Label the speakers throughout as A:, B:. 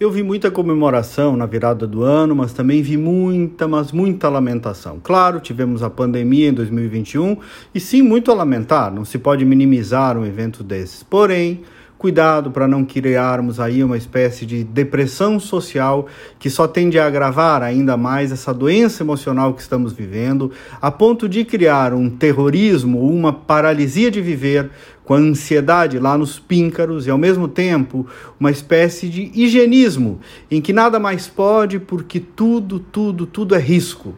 A: Eu vi muita comemoração na virada do ano, mas também vi muita, mas muita lamentação. Claro, tivemos a pandemia em 2021 e sim, muito a lamentar, não se pode minimizar um evento desses. Porém, cuidado para não criarmos aí uma espécie de depressão social que só tende a agravar ainda mais essa doença emocional que estamos vivendo, a ponto de criar um terrorismo, uma paralisia de viver com a ansiedade lá nos píncaros e ao mesmo tempo uma espécie de higienismo em que nada mais pode porque tudo, tudo, tudo é risco.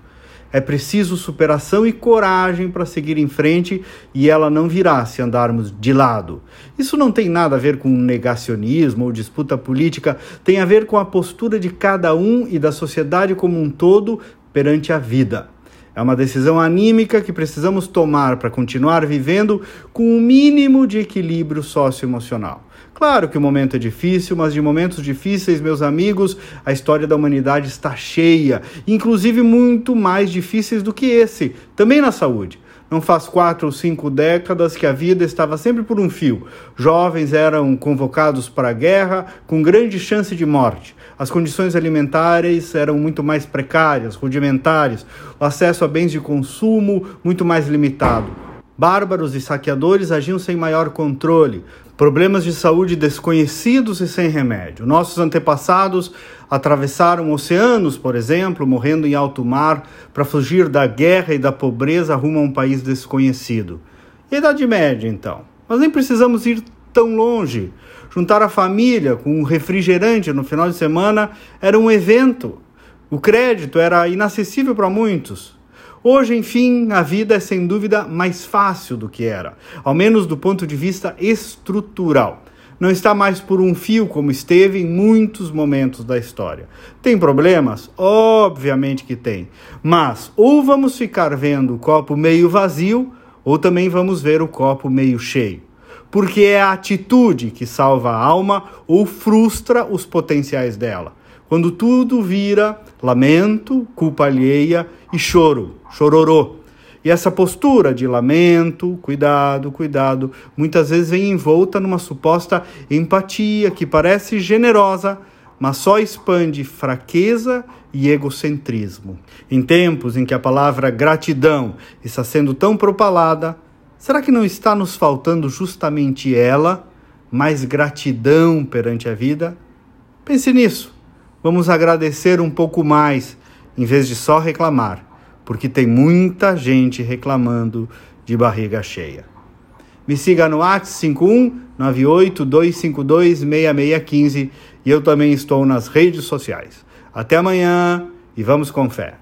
A: É preciso superação e coragem para seguir em frente e ela não virá se andarmos de lado. Isso não tem nada a ver com negacionismo ou disputa política, tem a ver com a postura de cada um e da sociedade como um todo perante a vida. É uma decisão anímica que precisamos tomar para continuar vivendo com o um mínimo de equilíbrio socioemocional. Claro que o momento é difícil, mas de momentos difíceis, meus amigos, a história da humanidade está cheia, inclusive muito mais difíceis do que esse, também na saúde. Não faz quatro ou cinco décadas que a vida estava sempre por um fio. Jovens eram convocados para a guerra com grande chance de morte. As condições alimentares eram muito mais precárias, rudimentares, o acesso a bens de consumo muito mais limitado. Bárbaros e saqueadores agiam sem maior controle. Problemas de saúde desconhecidos e sem remédio. Nossos antepassados atravessaram oceanos, por exemplo, morrendo em alto mar para fugir da guerra e da pobreza rumo a um país desconhecido. E a Idade Média, então? Mas nem precisamos ir tão longe. Juntar a família com um refrigerante no final de semana era um evento. O crédito era inacessível para muitos. Hoje, enfim, a vida é sem dúvida mais fácil do que era, ao menos do ponto de vista estrutural. Não está mais por um fio como esteve em muitos momentos da história. Tem problemas? Obviamente que tem. Mas ou vamos ficar vendo o copo meio vazio, ou também vamos ver o copo meio cheio. Porque é a atitude que salva a alma ou frustra os potenciais dela quando tudo vira lamento, culpa alheia e choro, chororô. E essa postura de lamento, cuidado, cuidado, muitas vezes vem envolta numa suposta empatia que parece generosa, mas só expande fraqueza e egocentrismo. Em tempos em que a palavra gratidão está sendo tão propalada, será que não está nos faltando justamente ela, mais gratidão perante a vida? Pense nisso. Vamos agradecer um pouco mais, em vez de só reclamar, porque tem muita gente reclamando de barriga cheia. Me siga no WhatsApp 51982526615 e eu também estou nas redes sociais. Até amanhã e vamos com fé.